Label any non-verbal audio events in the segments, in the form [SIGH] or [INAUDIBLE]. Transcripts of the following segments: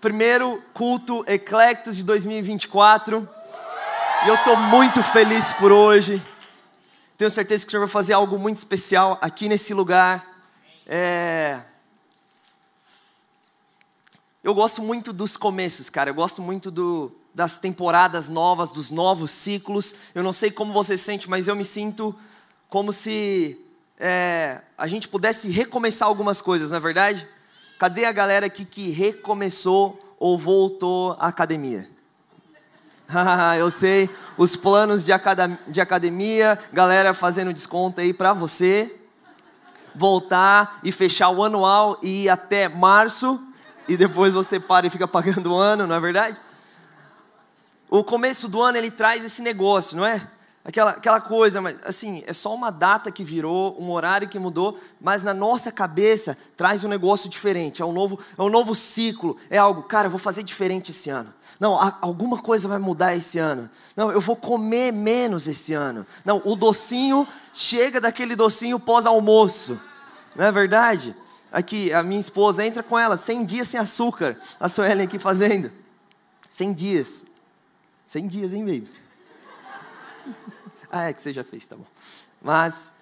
primeiro culto Eclectos de 2024. E eu estou muito feliz por hoje. Tenho certeza que o Senhor vai fazer algo muito especial aqui nesse lugar. É... Eu gosto muito dos começos, cara. Eu gosto muito do, das temporadas novas, dos novos ciclos. Eu não sei como você se sente, mas eu me sinto como se é, a gente pudesse recomeçar algumas coisas, não é verdade? Cadê a galera aqui que recomeçou ou voltou à academia? [LAUGHS] eu sei, os planos de, de academia, galera fazendo desconto aí para você voltar e fechar o anual e ir até março e depois você para e fica pagando o ano, não é verdade? O começo do ano ele traz esse negócio, não é? Aquela, aquela coisa, mas assim, é só uma data que virou, um horário que mudou, mas na nossa cabeça traz um negócio diferente, é um novo, é um novo ciclo, é algo, cara, eu vou fazer diferente esse ano. Não, alguma coisa vai mudar esse ano. Não, eu vou comer menos esse ano. Não, o docinho chega daquele docinho pós-almoço. Não é verdade? Aqui, a minha esposa entra com ela, 100 dias sem açúcar. A Suelen aqui fazendo. 100 dias. 100 dias, hein, baby? Ah, é que você já fez, tá bom. Mas,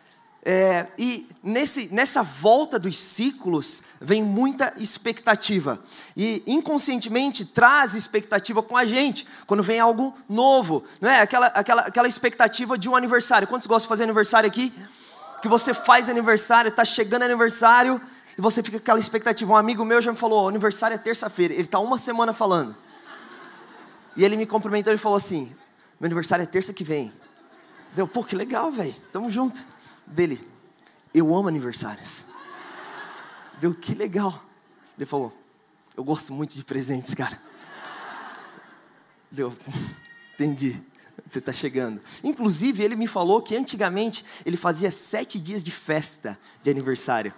é, e nesse, nessa volta dos ciclos vem muita expectativa. E inconscientemente traz expectativa com a gente, quando vem algo novo. Não é? Aquela, aquela, aquela expectativa de um aniversário. Quantos gostam de fazer aniversário aqui? Que você faz aniversário, está chegando aniversário, e você fica com aquela expectativa. Um amigo meu já me falou: aniversário é terça-feira. Ele está uma semana falando. E ele me cumprimentou e falou assim: meu aniversário é terça que vem. Deu, pô, que legal, velho. Tamo junto. Dele, eu amo aniversários. Deu, que legal. Ele falou, eu gosto muito de presentes, cara. Deu, [LAUGHS] entendi. Você está chegando. Inclusive, ele me falou que antigamente ele fazia sete dias de festa de aniversário.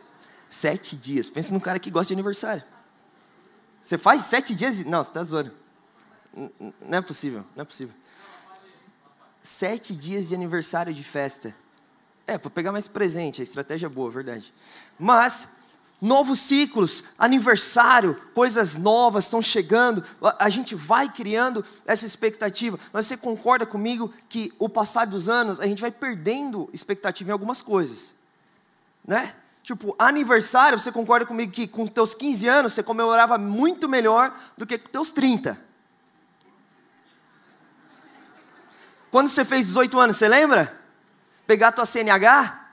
Sete dias. Pensa num cara que gosta de aniversário. Você faz sete dias? Não, você está zoando. Não é possível, não é possível sete dias de aniversário de festa. É, para pegar mais presente, a estratégia é boa, verdade. Mas, novos ciclos, aniversário, coisas novas estão chegando, a gente vai criando essa expectativa. Mas você concorda comigo que o passar dos anos, a gente vai perdendo expectativa em algumas coisas, né? Tipo, aniversário, você concorda comigo que com teus 15 anos você comemorava muito melhor do que com teus 30. Quando você fez 18 anos, você lembra? Pegar a tua CNH?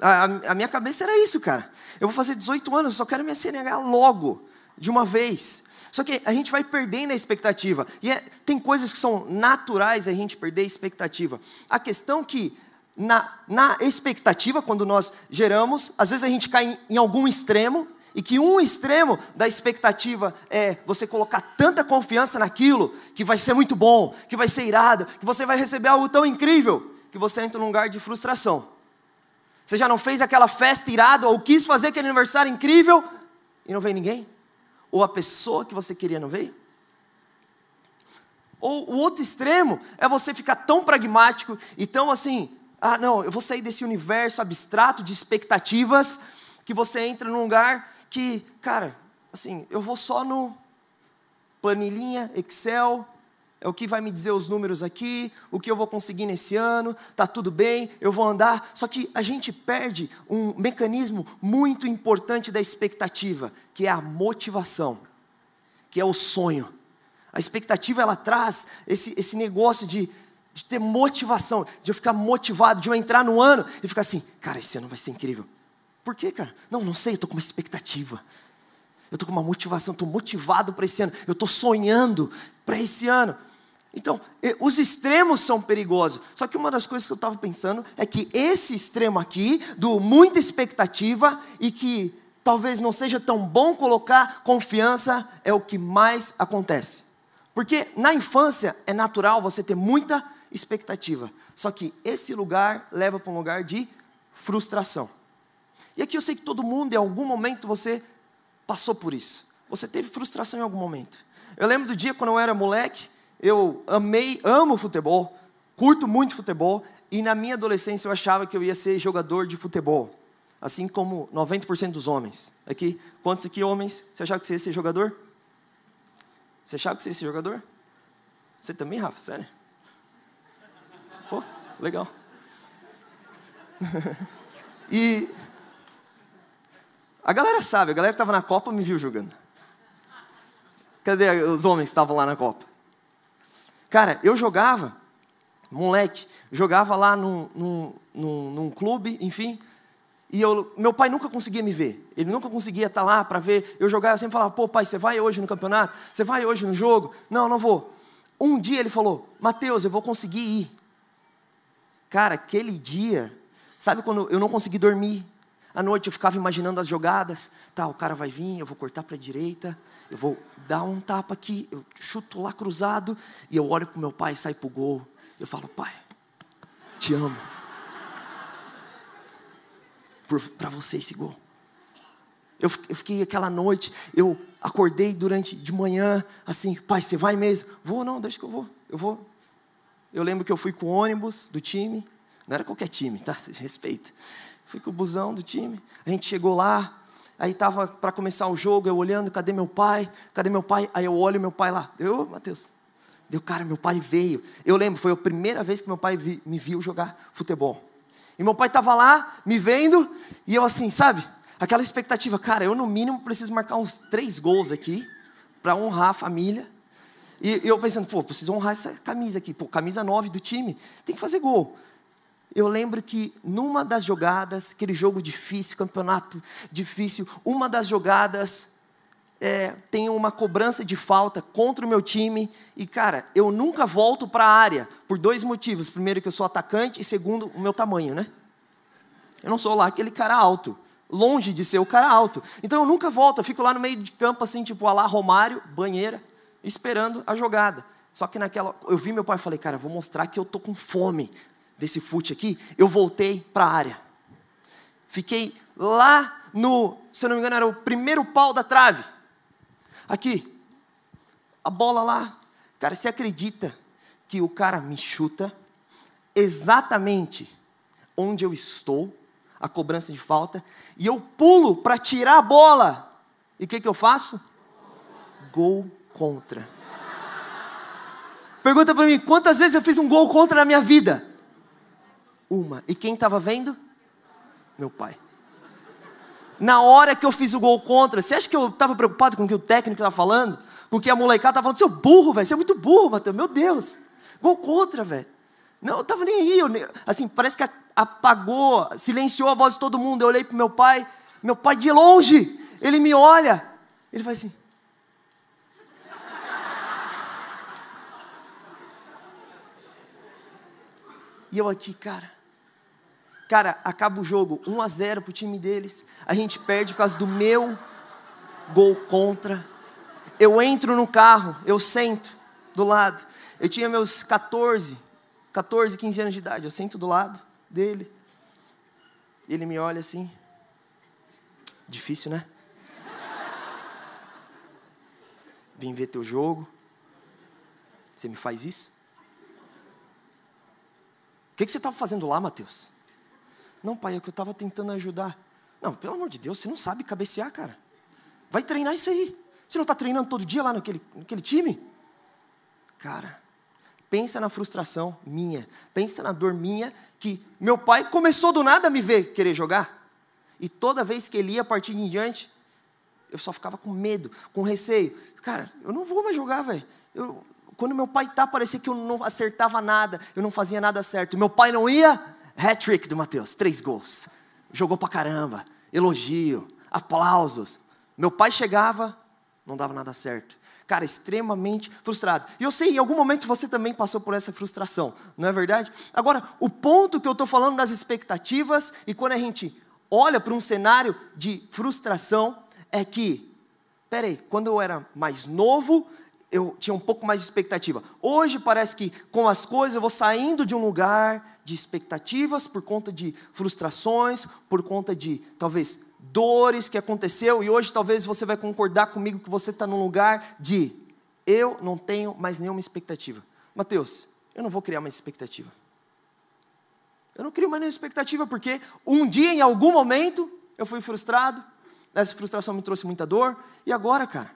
A, a, minha cabeça era isso, cara. Eu vou fazer 18 anos, eu só quero minha CNH logo, de uma vez. Só que a gente vai perdendo a expectativa. E é, tem coisas que são naturais a gente perder a expectativa. A questão que, na, na expectativa, quando nós geramos, às vezes a gente cai em, em algum extremo, e que um extremo da expectativa é você colocar tanta confiança naquilo que vai ser muito bom, que vai ser irado, que você vai receber algo tão incrível, que você entra num lugar de frustração. Você já não fez aquela festa irada ou quis fazer aquele aniversário incrível e não veio ninguém? Ou a pessoa que você queria não veio? Ou o outro extremo é você ficar tão pragmático e tão assim, ah, não, eu vou sair desse universo abstrato de expectativas que você entra num lugar que, cara, assim, eu vou só no planilhinha, Excel, é o que vai me dizer os números aqui, o que eu vou conseguir nesse ano, tá tudo bem, eu vou andar. Só que a gente perde um mecanismo muito importante da expectativa, que é a motivação, que é o sonho. A expectativa ela traz esse, esse negócio de, de ter motivação, de eu ficar motivado, de eu entrar no ano e ficar assim, cara, esse ano vai ser incrível. Por quê, cara? Não, não sei, eu estou com uma expectativa. Eu estou com uma motivação, estou motivado para esse ano. Eu estou sonhando para esse ano. Então, os extremos são perigosos. Só que uma das coisas que eu estava pensando é que esse extremo aqui, do muita expectativa e que talvez não seja tão bom colocar confiança, é o que mais acontece. Porque na infância é natural você ter muita expectativa. Só que esse lugar leva para um lugar de frustração. E aqui eu sei que todo mundo, em algum momento, você passou por isso. Você teve frustração em algum momento. Eu lembro do dia quando eu era moleque, eu amei, amo futebol, curto muito futebol, e na minha adolescência eu achava que eu ia ser jogador de futebol. Assim como 90% dos homens. Aqui, quantos aqui homens? Você achava que você ia ser jogador? Você achava que você ia ser jogador? Você também, Rafa? Sério? Pô, legal. [LAUGHS] e a galera sabe, a galera que estava na Copa me viu jogando. Cadê os homens que estavam lá na Copa? Cara, eu jogava, moleque, jogava lá num, num, num, num clube, enfim, e eu, meu pai nunca conseguia me ver. Ele nunca conseguia estar lá para ver. Eu jogava, eu sempre falava, pô, pai, você vai hoje no campeonato? Você vai hoje no jogo? Não, não vou. Um dia ele falou, Mateus, eu vou conseguir ir. Cara, aquele dia, sabe quando eu não consegui dormir? À noite eu ficava imaginando as jogadas. Tá, o cara vai vir, eu vou cortar para a direita, eu vou dar um tapa aqui, eu chuto lá cruzado, e eu olho para o meu pai e sai para o gol. Eu falo, pai, te amo. Para você esse gol. Eu, eu, fiquei aquela noite, eu acordei durante de manhã, assim, pai, você vai mesmo? Vou, não, deixa que eu vou, eu vou. Eu lembro que eu fui com o ônibus do time, não era qualquer time, tá? [LAUGHS] Respeita. Fui com o busão do time. A gente chegou lá, aí estava para começar o jogo, eu olhando, cadê meu pai? Cadê meu pai? Aí eu olho meu pai lá. Eu, Matheus. Deu, cara, meu pai veio. Eu lembro, foi a primeira vez que meu pai vi, me viu jogar futebol. E meu pai estava lá, me vendo, e eu assim, sabe? Aquela expectativa, cara, eu no mínimo preciso marcar uns três gols aqui, para honrar a família. E eu pensando, pô, preciso honrar essa camisa aqui, pô, camisa 9 do time, tem que fazer gol eu lembro que numa das jogadas, aquele jogo difícil, campeonato difícil, uma das jogadas é, tem uma cobrança de falta contra o meu time e, cara, eu nunca volto para a área por dois motivos. Primeiro, que eu sou atacante e segundo, o meu tamanho, né? Eu não sou lá aquele cara alto, longe de ser o cara alto. Então eu nunca volto, eu fico lá no meio de campo, assim, tipo, lá Romário, banheira, esperando a jogada. Só que naquela, eu vi meu pai e falei, cara, vou mostrar que eu tô com fome desse fute aqui, eu voltei para a área. Fiquei lá no, se eu não me engano, era o primeiro pau da trave. Aqui, a bola lá. Cara, você acredita que o cara me chuta exatamente onde eu estou, a cobrança de falta, e eu pulo para tirar a bola. E o que, que eu faço? Gol contra. Pergunta para mim, quantas vezes eu fiz um gol contra na minha vida? Uma. E quem estava vendo? Meu pai. Na hora que eu fiz o gol contra, você acha que eu estava preocupado com o que o técnico estava falando? Com o que a molecada estava falando? Seu burro, velho, você é muito burro, Matheus. Meu Deus. Gol contra, velho. Não, eu estava nem aí. Eu, assim, parece que apagou, silenciou a voz de todo mundo. Eu olhei para meu pai, meu pai de longe, ele me olha, ele faz assim. E eu aqui, cara. Cara, acaba o jogo 1 a 0 pro time deles. A gente perde por causa do meu gol contra. Eu entro no carro, eu sento do lado. Eu tinha meus 14, 14, 15 anos de idade. Eu sento do lado dele. Ele me olha assim. Difícil, né? Vim ver teu jogo. Você me faz isso? O que, que você estava fazendo lá, Mateus? Não, pai, é que eu estava tentando ajudar. Não, pelo amor de Deus, você não sabe cabecear, cara. Vai treinar isso aí. Você não está treinando todo dia lá naquele, naquele time? Cara, pensa na frustração minha, pensa na dor minha, que meu pai começou do nada a me ver querer jogar. E toda vez que ele ia a partir em diante, eu só ficava com medo, com receio. Cara, eu não vou mais jogar, velho. Quando meu pai tá, parecia que eu não acertava nada, eu não fazia nada certo. Meu pai não ia, hat-trick do Mateus, três gols. Jogou pra caramba, elogio, aplausos. Meu pai chegava, não dava nada certo. Cara, extremamente frustrado. E eu sei, em algum momento você também passou por essa frustração, não é verdade? Agora, o ponto que eu estou falando das expectativas, e quando a gente olha para um cenário de frustração, é que, peraí, quando eu era mais novo, eu tinha um pouco mais de expectativa. Hoje parece que com as coisas eu vou saindo de um lugar de expectativas por conta de frustrações, por conta de talvez dores que aconteceu e hoje talvez você vai concordar comigo que você está num lugar de eu não tenho mais nenhuma expectativa. Mateus, eu não vou criar mais expectativa. Eu não crio mais nenhuma expectativa porque um dia, em algum momento, eu fui frustrado, essa frustração me trouxe muita dor, e agora, cara,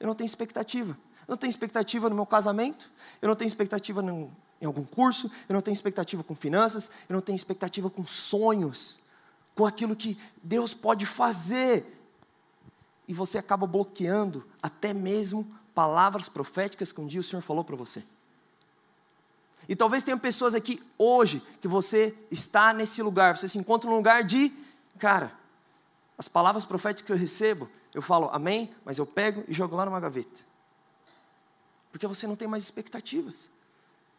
eu não tenho expectativa. Eu não tenho expectativa no meu casamento, eu não tenho expectativa em algum curso, eu não tenho expectativa com finanças, eu não tenho expectativa com sonhos, com aquilo que Deus pode fazer. E você acaba bloqueando até mesmo palavras proféticas que um dia o Senhor falou para você. E talvez tenha pessoas aqui hoje que você está nesse lugar, você se encontra num lugar de, cara, as palavras proféticas que eu recebo, eu falo amém, mas eu pego e jogo lá numa gaveta. Porque você não tem mais expectativas.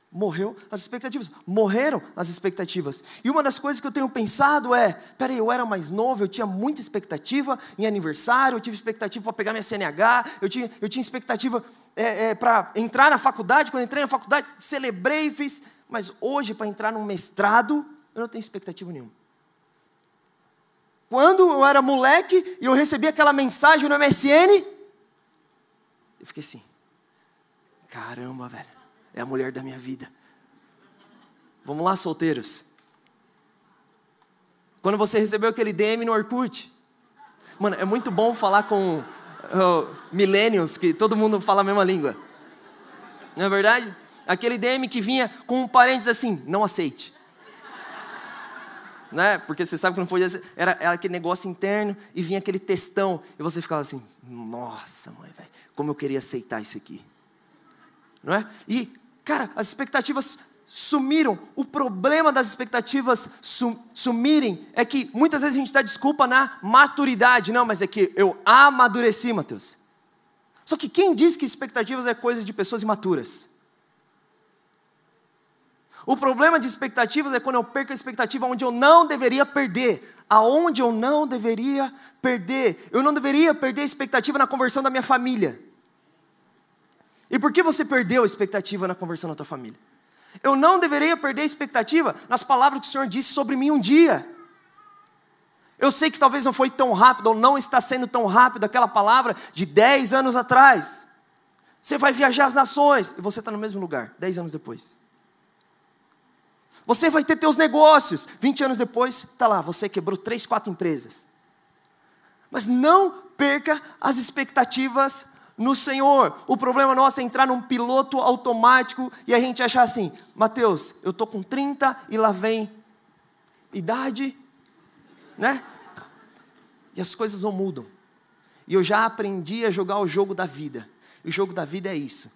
Morreu as expectativas, morreram as expectativas. E uma das coisas que eu tenho pensado é: peraí, eu era mais novo, eu tinha muita expectativa em aniversário, eu tive expectativa para pegar minha CNH, eu tinha, eu tinha expectativa é, é, para entrar na faculdade. Quando entrei na faculdade, celebrei, fiz. Mas hoje, para entrar num mestrado, eu não tenho expectativa nenhuma. Quando eu era moleque e eu recebi aquela mensagem no MSN, eu fiquei assim: caramba, velho é a mulher da minha vida. Vamos lá, solteiros. Quando você recebeu aquele DM no Orkut, mano, é muito bom falar com uh, millennials, que todo mundo fala a mesma língua. Não é verdade? Aquele DM que vinha com um parênteses assim, não aceite. Né? Porque você sabe que não podia ser, era, era aquele negócio interno e vinha aquele textão e você ficava assim, nossa mãe, velho, como eu queria aceitar isso aqui. Não é? E Cara, as expectativas sumiram. O problema das expectativas sumirem é que muitas vezes a gente dá desculpa na maturidade. Não, mas é que eu amadureci, Mateus. Só que quem diz que expectativas é coisa de pessoas imaturas? O problema de expectativas é quando eu perco a expectativa onde eu não deveria perder. Aonde eu não deveria perder. Eu não deveria perder a expectativa na conversão da minha família. E por que você perdeu a expectativa na conversão da tua família? Eu não deveria perder a expectativa nas palavras que o Senhor disse sobre mim um dia. Eu sei que talvez não foi tão rápido, ou não está sendo tão rápido aquela palavra de 10 anos atrás. Você vai viajar as nações e você está no mesmo lugar, 10 anos depois. Você vai ter teus negócios, 20 anos depois, está lá, você quebrou 3, 4 empresas. Mas não perca as expectativas no Senhor. O problema nosso é entrar num piloto automático e a gente achar assim: Mateus, eu estou com 30 e lá vem idade, né? E as coisas não mudam. E eu já aprendi a jogar o jogo da vida. E o jogo da vida é isso.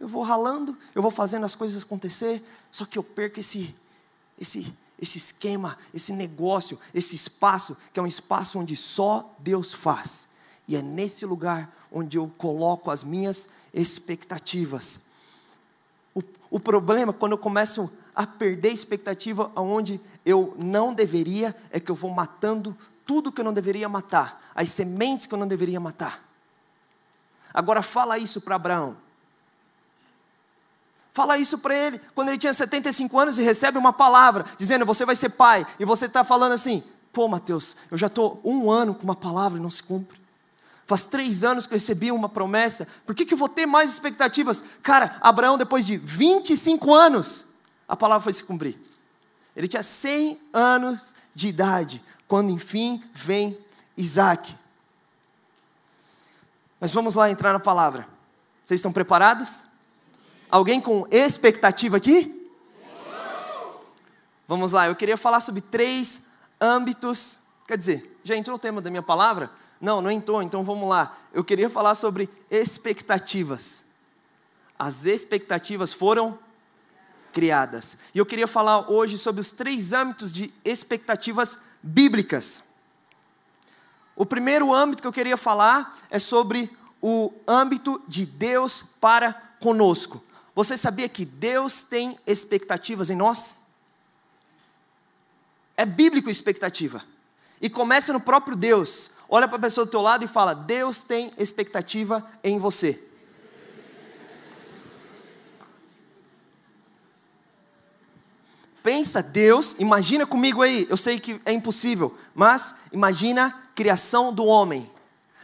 Eu vou ralando, eu vou fazendo as coisas acontecer, só que eu perco esse, esse, esse esquema, esse negócio, esse espaço, que é um espaço onde só Deus faz. E é nesse lugar onde eu coloco as minhas expectativas. O, o problema, quando eu começo a perder expectativa aonde eu não deveria, é que eu vou matando tudo que eu não deveria matar, as sementes que eu não deveria matar. Agora fala isso para Abraão. Fala isso para ele quando ele tinha 75 anos e recebe uma palavra dizendo: Você vai ser pai. E você está falando assim: Pô, Mateus, eu já estou um ano com uma palavra e não se cumpre. Faz três anos que eu recebi uma promessa, por que, que eu vou ter mais expectativas? Cara, Abraão, depois de 25 anos, a palavra foi se cumprir. Ele tinha 100 anos de idade, quando enfim vem Isaac. Mas vamos lá entrar na palavra. Vocês estão preparados? Alguém com expectativa aqui? Vamos lá, eu queria falar sobre três âmbitos. Quer dizer, já entrou o tema da minha palavra? Não, não entrou, então vamos lá. Eu queria falar sobre expectativas. As expectativas foram criadas. E eu queria falar hoje sobre os três âmbitos de expectativas bíblicas. O primeiro âmbito que eu queria falar é sobre o âmbito de Deus para conosco. Você sabia que Deus tem expectativas em nós? É bíblico expectativa. E começa no próprio Deus. Olha para a pessoa do teu lado e fala: Deus tem expectativa em você. Pensa, Deus, imagina comigo aí, eu sei que é impossível, mas imagina a criação do homem.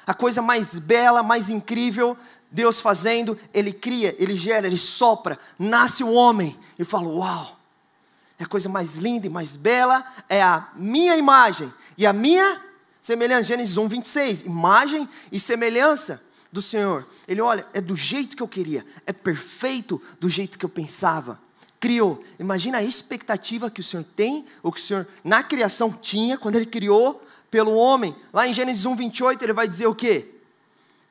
A coisa mais bela, mais incrível, Deus fazendo, Ele cria, Ele gera, Ele sopra, nasce o um homem. E fala: Uau, é a coisa mais linda e mais bela, é a minha imagem e a minha semelhança. Gênesis 1, 26. Imagem e semelhança. do Senhor. Ele olha, é do jeito que eu queria, é perfeito do jeito que eu pensava. Criou. Imagina a expectativa que o Senhor tem, ou que o Senhor na criação tinha, quando ele criou pelo homem. Lá em Gênesis 1, 28, ele vai dizer o quê?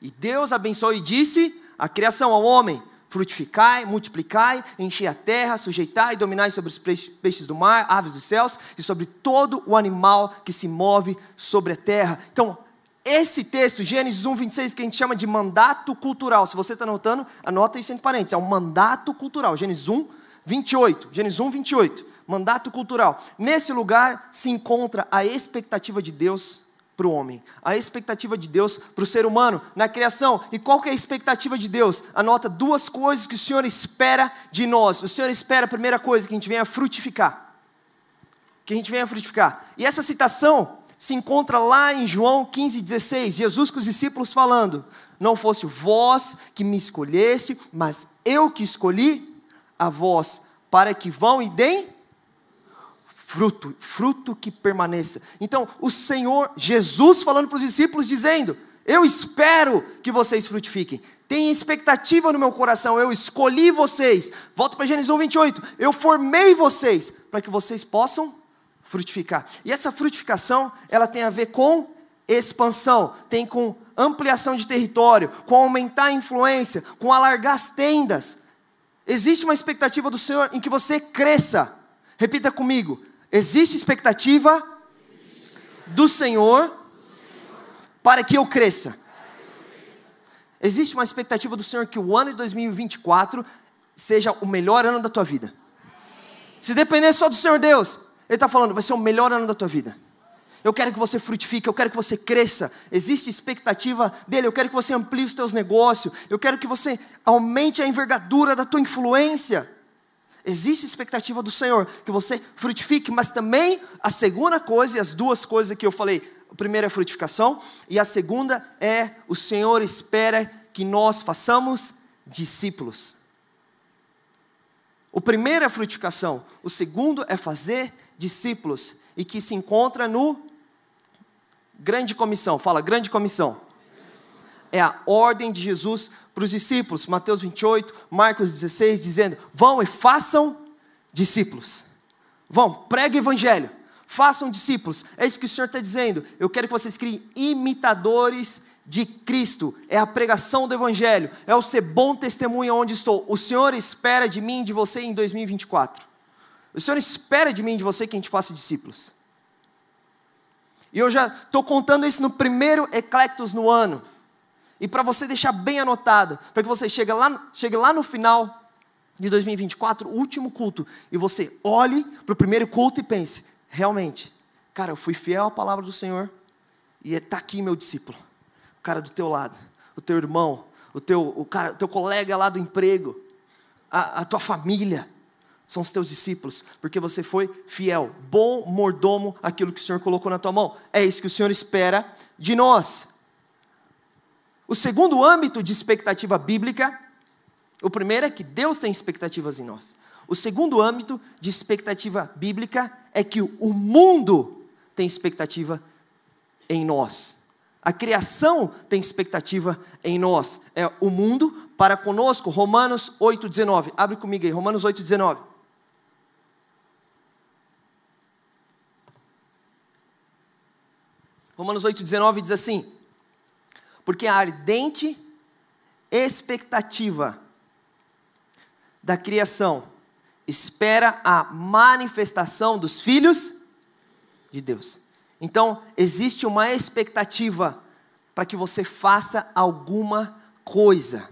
E Deus abençoou e disse a criação ao homem: frutificai, multiplicai, enchei a terra, sujeitai e dominai sobre os peixes do mar, aves dos céus e sobre todo o animal que se move sobre a terra. Então, esse texto, Gênesis 1, 26, que a gente chama de mandato cultural, se você está anotando, anota isso entre parênteses, é um mandato cultural. Gênesis 1, 28. Gênesis 1, 28. Mandato cultural. Nesse lugar se encontra a expectativa de Deus para o homem, a expectativa de Deus para o ser humano na criação. E qual que é a expectativa de Deus? Anota duas coisas que o Senhor espera de nós. O Senhor espera, a primeira coisa, que a gente venha frutificar. Que a gente venha frutificar. E essa citação se encontra lá em João 15,16, Jesus com os discípulos falando: Não fosse vós que me escolheste, mas eu que escolhi a vós, para que vão e deem fruto, fruto que permaneça. Então, o Senhor, Jesus falando para os discípulos, dizendo: Eu espero que vocês frutifiquem. Tem expectativa no meu coração, eu escolhi vocês. Volta para Gênesis 1, 28. Eu formei vocês para que vocês possam frutificar. E essa frutificação, ela tem a ver com expansão, tem com ampliação de território, com aumentar a influência, com alargar as tendas. Existe uma expectativa do Senhor em que você cresça. Repita comigo. Existe expectativa do Senhor para que eu cresça. Existe uma expectativa do Senhor que o ano de 2024 seja o melhor ano da tua vida. Se depender só do Senhor Deus, ele está falando, vai ser o melhor ano da tua vida. Eu quero que você frutifique, eu quero que você cresça. Existe expectativa dele, eu quero que você amplie os teus negócios, eu quero que você aumente a envergadura da tua influência. Existe expectativa do Senhor que você frutifique, mas também a segunda coisa, e as duas coisas que eu falei, a primeira é a frutificação, e a segunda é o Senhor espera que nós façamos discípulos. O primeiro é a frutificação, o segundo é fazer discípulos e que se encontra no grande comissão. Fala, grande comissão. É a ordem de Jesus para os discípulos. Mateus 28, Marcos 16, dizendo: Vão e façam discípulos. Vão, pregue o evangelho. Façam discípulos. É isso que o Senhor está dizendo. Eu quero que vocês criem imitadores de Cristo. É a pregação do evangelho. É o ser bom testemunho onde estou. O Senhor espera de mim e de você em 2024. O Senhor espera de mim e de você que a gente faça discípulos. E eu já estou contando isso no primeiro Eclectus no ano. E para você deixar bem anotado, para que você chegue lá, chegue lá no final de 2024, o último culto, e você olhe para o primeiro culto e pense: realmente, cara, eu fui fiel à palavra do Senhor, e está aqui meu discípulo, o cara do teu lado, o teu irmão, o teu, o cara, teu colega lá do emprego, a, a tua família são os teus discípulos, porque você foi fiel, bom mordomo aquilo que o Senhor colocou na tua mão. É isso que o Senhor espera de nós. O segundo âmbito de expectativa bíblica, o primeiro é que Deus tem expectativas em nós. O segundo âmbito de expectativa bíblica é que o mundo tem expectativa em nós. A criação tem expectativa em nós. É o mundo para conosco. Romanos 8,19. Abre comigo aí, Romanos 8,19. Romanos 8,19 diz assim: Porque a ardente expectativa da criação espera a manifestação dos filhos de Deus. Então, existe uma expectativa para que você faça alguma coisa,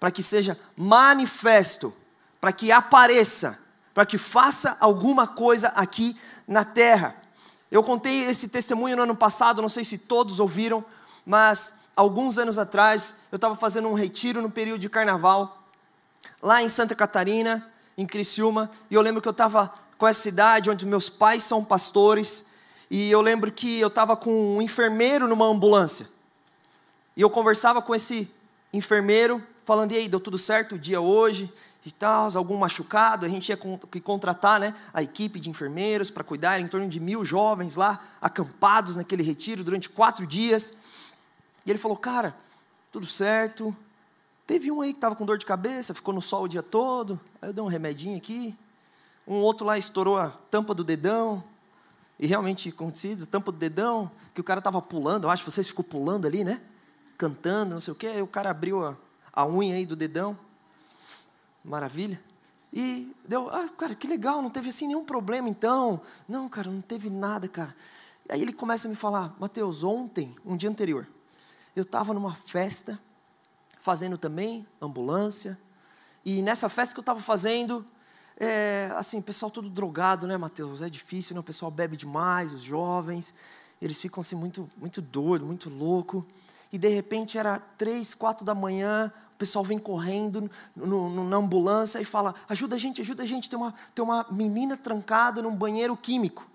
para que seja manifesto, para que apareça, para que faça alguma coisa aqui na terra. Eu contei esse testemunho no ano passado, não sei se todos ouviram, mas alguns anos atrás eu estava fazendo um retiro no período de carnaval, lá em Santa Catarina, em Criciúma, e eu lembro que eu estava com essa cidade onde meus pais são pastores, e eu lembro que eu estava com um enfermeiro numa ambulância, e eu conversava com esse enfermeiro, falando, e aí, deu tudo certo o dia hoje? e tal, algum machucado, a gente tinha que contratar né, a equipe de enfermeiros para cuidar, em torno de mil jovens lá, acampados naquele retiro durante quatro dias. E ele falou, cara, tudo certo. Teve um aí que estava com dor de cabeça, ficou no sol o dia todo. Aí eu dei um remedinho aqui. Um outro lá estourou a tampa do dedão. E realmente acontecido, tampa do dedão, que o cara estava pulando, eu acho que vocês ficou pulando ali, né? Cantando, não sei o quê. Aí o cara abriu a, a unha aí do dedão. Maravilha. E deu, ah, cara, que legal, não teve assim nenhum problema então. Não, cara, não teve nada, cara. Aí ele começa a me falar, Mateus, ontem, um dia anterior, eu estava numa festa, fazendo também ambulância, e nessa festa que eu estava fazendo, é, assim, pessoal todo drogado, né, Mateus? É difícil, né? O pessoal bebe demais, os jovens, eles ficam assim muito, muito doido, muito louco. E de repente era três, quatro da manhã, o pessoal vem correndo no, no, na ambulância e fala: ajuda a gente, ajuda a gente, tem uma, tem uma menina trancada num banheiro químico.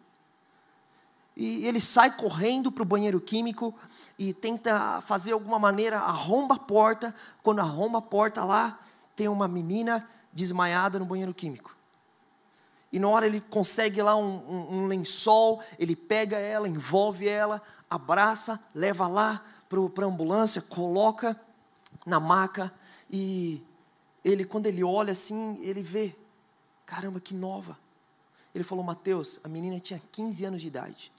E ele sai correndo para o banheiro químico e tenta fazer alguma maneira, arromba a porta. Quando arromba a porta lá, tem uma menina desmaiada no banheiro químico. E na hora ele consegue lá um, um, um lençol, ele pega ela, envolve ela, abraça, leva lá para a ambulância, coloca na maca e ele, quando ele olha assim, ele vê, caramba, que nova. Ele falou, Mateus, a menina tinha 15 anos de idade.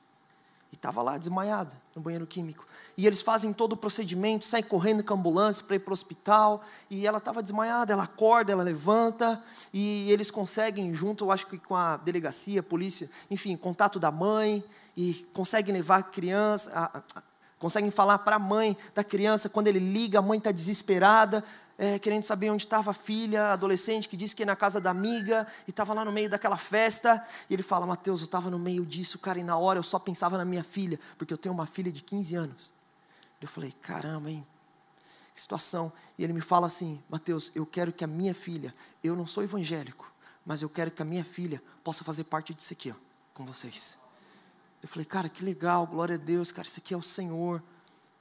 E estava lá desmaiada no banheiro químico. E eles fazem todo o procedimento, saem correndo com a ambulância para ir para o hospital. E ela estava desmaiada, ela acorda, ela levanta. E eles conseguem, junto, eu acho que com a delegacia, a polícia, enfim, contato da mãe. E conseguem levar a criança, a, conseguem falar para a mãe da criança. Quando ele liga, a mãe está desesperada é, querendo saber onde estava a filha, adolescente, que disse que ia na casa da amiga e estava lá no meio daquela festa. E ele fala: Mateus, eu estava no meio disso, cara, e na hora eu só pensava na minha filha, porque eu tenho uma filha de 15 anos. Eu falei: caramba, hein? Que situação. E ele me fala assim: Mateus, eu quero que a minha filha, eu não sou evangélico, mas eu quero que a minha filha possa fazer parte disso aqui, ó, com vocês. Eu falei, cara, que legal, glória a Deus, cara, isso aqui é o Senhor.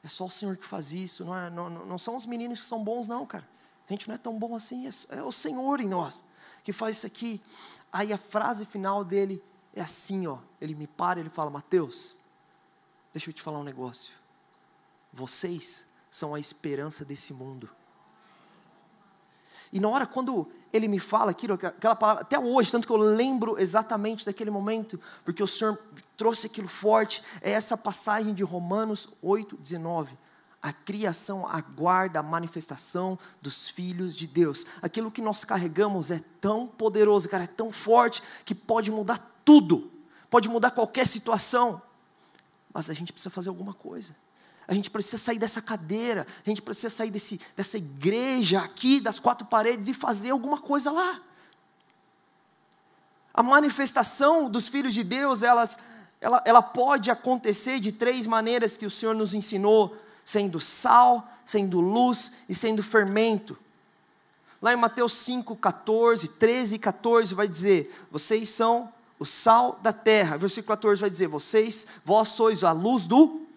É só o Senhor que faz isso, não, é, não, não são os meninos que são bons, não, cara. A gente não é tão bom assim, é, é o Senhor em nós que faz isso aqui. Aí a frase final dele é assim, ó. Ele me para, ele fala: Mateus, deixa eu te falar um negócio. Vocês são a esperança desse mundo. E na hora quando ele me fala aquilo, aquela palavra, até hoje, tanto que eu lembro exatamente daquele momento, porque o Senhor trouxe aquilo forte, é essa passagem de Romanos 8, 19. A criação aguarda a manifestação dos filhos de Deus. Aquilo que nós carregamos é tão poderoso, cara, é tão forte, que pode mudar tudo, pode mudar qualquer situação. Mas a gente precisa fazer alguma coisa a gente precisa sair dessa cadeira, a gente precisa sair desse, dessa igreja aqui, das quatro paredes e fazer alguma coisa lá. A manifestação dos filhos de Deus, elas, ela, ela pode acontecer de três maneiras que o Senhor nos ensinou: sendo sal, sendo luz e sendo fermento. Lá em Mateus 5, 14, 13 e 14 vai dizer: Vocês são o sal da terra. Versículo 14 vai dizer: Vocês, vós sois a luz do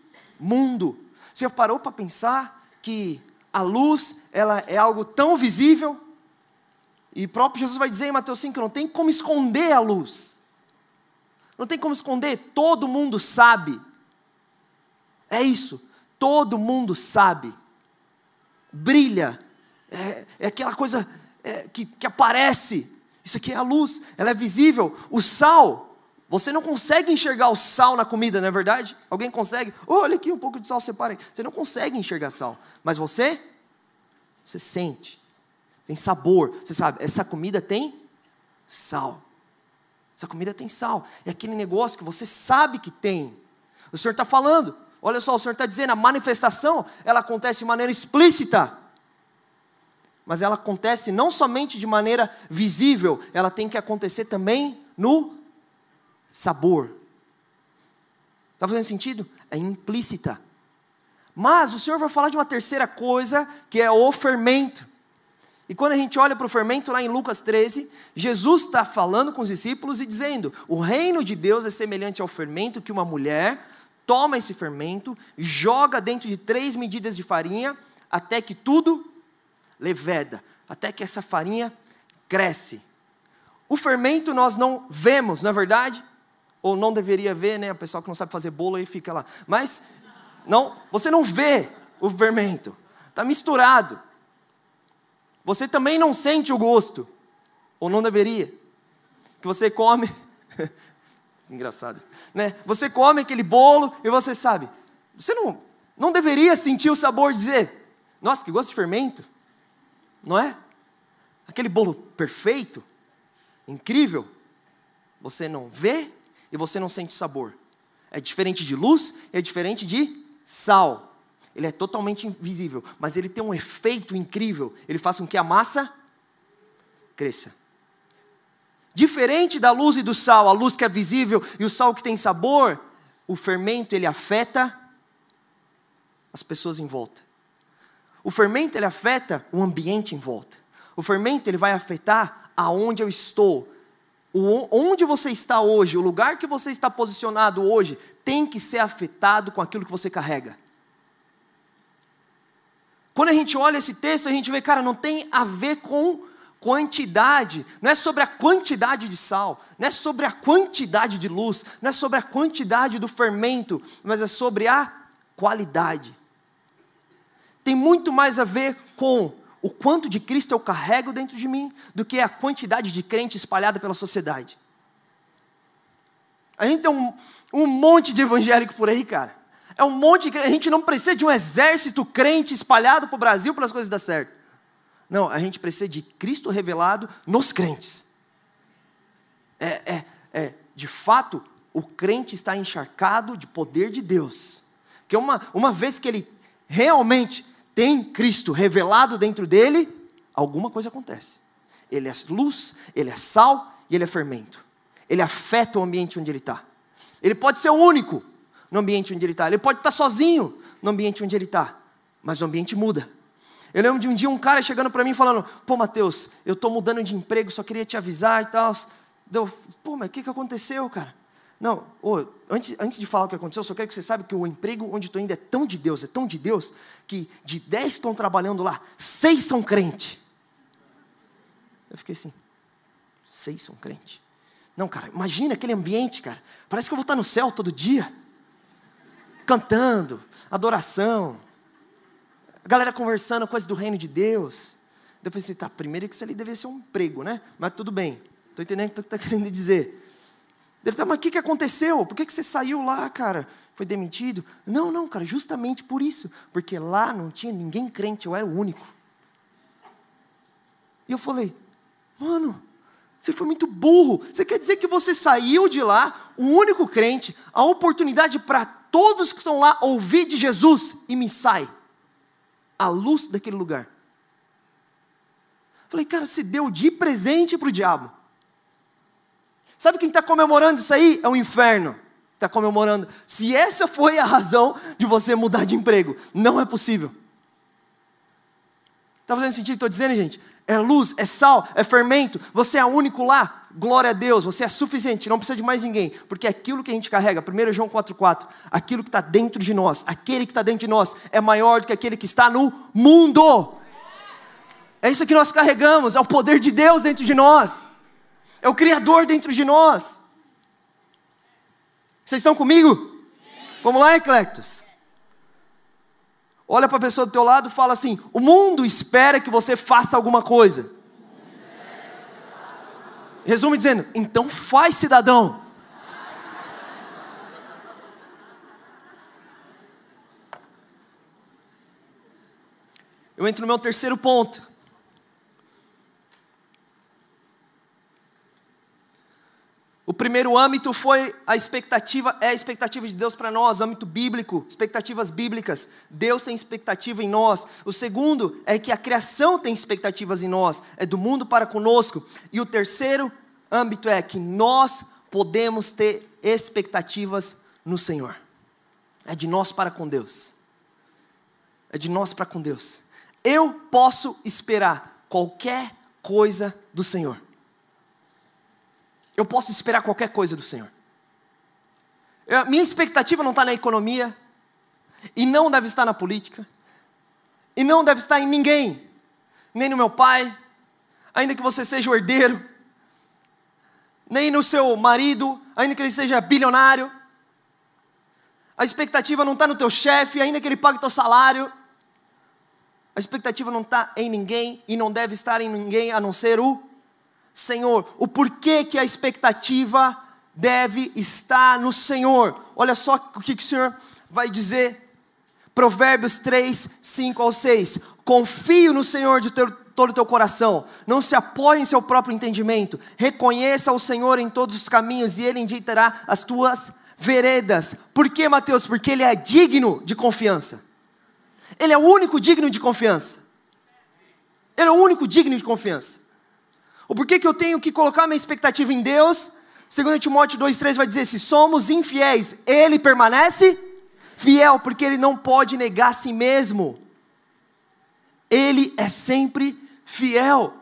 mundo. Você parou para pensar que a luz ela é algo tão visível? E próprio Jesus vai dizer em Mateus 5 que não tem como esconder a luz. Não tem como esconder, todo mundo sabe. É isso, todo mundo sabe. Brilha, é, é aquela coisa é, que, que aparece. Isso aqui é a luz, ela é visível. O sal, você não consegue enxergar o sal na comida, não é verdade? Alguém consegue? Oh, olha aqui um pouco de sal, separa. Você não consegue enxergar sal, mas você, você sente. Tem sabor. Você sabe, essa comida tem sal. Essa comida tem sal. É aquele negócio que você sabe que tem. O Senhor está falando. Olha só, o Senhor está dizendo, a manifestação, ela acontece de maneira explícita. Mas ela acontece não somente de maneira visível, ela tem que acontecer também no sabor. Está fazendo sentido? É implícita. Mas o Senhor vai falar de uma terceira coisa, que é o fermento. E quando a gente olha para o fermento, lá em Lucas 13, Jesus está falando com os discípulos e dizendo: O reino de Deus é semelhante ao fermento que uma mulher toma esse fermento, joga dentro de três medidas de farinha, até que tudo leveda, até que essa farinha cresce. O fermento nós não vemos, não é verdade? Ou não deveria ver, né? O pessoal que não sabe fazer bolo aí fica lá. Mas não, você não vê o fermento. está misturado. Você também não sente o gosto, ou não deveria. Que você come. [LAUGHS] Engraçado, né? Você come aquele bolo e você sabe, você não, não deveria sentir o sabor de dizer, nossa, que gosto de fermento, não é? Aquele bolo perfeito, incrível, você não vê e você não sente sabor. É diferente de luz, é diferente de sal. Ele é totalmente invisível, mas ele tem um efeito incrível. Ele faz com que a massa cresça. Diferente da luz e do sal, a luz que é visível e o sal que tem sabor, o fermento ele afeta as pessoas em volta. O fermento ele afeta o ambiente em volta. O fermento ele vai afetar aonde eu estou. O, onde você está hoje, o lugar que você está posicionado hoje, tem que ser afetado com aquilo que você carrega. Quando a gente olha esse texto, a gente vê, cara, não tem a ver com quantidade, não é sobre a quantidade de sal, não é sobre a quantidade de luz, não é sobre a quantidade do fermento, mas é sobre a qualidade. Tem muito mais a ver com o quanto de Cristo eu carrego dentro de mim do que a quantidade de crente espalhada pela sociedade. A gente tem um, um monte de evangélico por aí, cara. É um monte de. A gente não precisa de um exército crente espalhado para o Brasil para as coisas dar certo. Não, a gente precisa de Cristo revelado nos crentes. É, é, é, de fato, o crente está encharcado de poder de Deus. Que uma, uma vez que ele realmente tem Cristo revelado dentro dele, alguma coisa acontece. Ele é luz, ele é sal e ele é fermento. Ele afeta o ambiente onde ele está. Ele pode ser o único no ambiente onde ele está. Ele pode estar sozinho no ambiente onde ele está. Mas o ambiente muda. Eu lembro de um dia um cara chegando para mim falando: Pô, Mateus, eu estou mudando de emprego, só queria te avisar e tal. Deu, pô, mas o que, que aconteceu, cara? Não, oh, antes, antes de falar o que aconteceu, eu só quero que você saiba que o emprego onde estou indo é tão de Deus, é tão de Deus, que de dez estão trabalhando lá, seis são crente. Eu fiquei assim, seis são crente. Não, cara, imagina aquele ambiente, cara. Parece que eu vou estar no céu todo dia. Cantando, adoração, a galera conversando coisas do reino de Deus. Depois pensei, tá, primeiro que isso ali deve ser um emprego, né? Mas tudo bem, estou entendendo o que está [LAUGHS] querendo dizer. Ele tá, mas o que, que aconteceu? Por que, que você saiu lá, cara? Foi demitido? Não, não, cara, justamente por isso. Porque lá não tinha ninguém crente, eu era o único. E eu falei, mano, você foi muito burro. Você quer dizer que você saiu de lá, o único crente, a oportunidade para todos que estão lá ouvir de Jesus e me sai a luz daquele lugar. Falei, cara, se deu de presente para o diabo. Sabe quem está comemorando isso aí? É o inferno. Está comemorando. Se essa foi a razão de você mudar de emprego, não é possível. Está fazendo sentido? Estou dizendo, gente. É luz, é sal, é fermento. Você é o único lá. Glória a Deus, você é suficiente, não precisa de mais ninguém. Porque aquilo que a gente carrega, 1 João 4,4, aquilo que está dentro de nós, aquele que está dentro de nós, é maior do que aquele que está no mundo. É isso que nós carregamos, é o poder de Deus dentro de nós é o Criador dentro de nós. Vocês estão comigo? Sim. Vamos lá, Eclectos. Olha para a pessoa do teu lado e fala assim: o mundo espera que você faça alguma coisa. Resume dizendo: então faz, cidadão. Eu entro no meu terceiro ponto. O primeiro âmbito foi a expectativa, é a expectativa de Deus para nós, âmbito bíblico, expectativas bíblicas. Deus tem expectativa em nós. O segundo é que a criação tem expectativas em nós, é do mundo para conosco. E o terceiro âmbito é que nós podemos ter expectativas no Senhor. É de nós para com Deus. É de nós para com Deus. Eu posso esperar qualquer coisa do Senhor. Eu posso esperar qualquer coisa do Senhor. Eu, minha expectativa não está na economia, e não deve estar na política, e não deve estar em ninguém, nem no meu pai, ainda que você seja o herdeiro, nem no seu marido, ainda que ele seja bilionário. A expectativa não está no teu chefe, ainda que ele pague teu salário. A expectativa não está em ninguém e não deve estar em ninguém a não ser o Senhor. O porquê que a expectativa deve estar no Senhor. Olha só o que, o Senhor vai dizer. Provérbios 3, 5 ao 6. Confio no Senhor de todo o teu coração, não se apoie em seu próprio entendimento, reconheça o Senhor em todos os caminhos e Ele endireitará as tuas veredas. Por que, Mateus? Porque Ele é digno de confiança. Ele é o único digno de confiança. Ele é o único digno de confiança. O porquê que eu tenho que colocar minha expectativa em Deus? 2 Timóteo 2,3 vai dizer: se somos infiéis, Ele permanece fiel, porque Ele não pode negar a si mesmo. Ele é sempre fiel.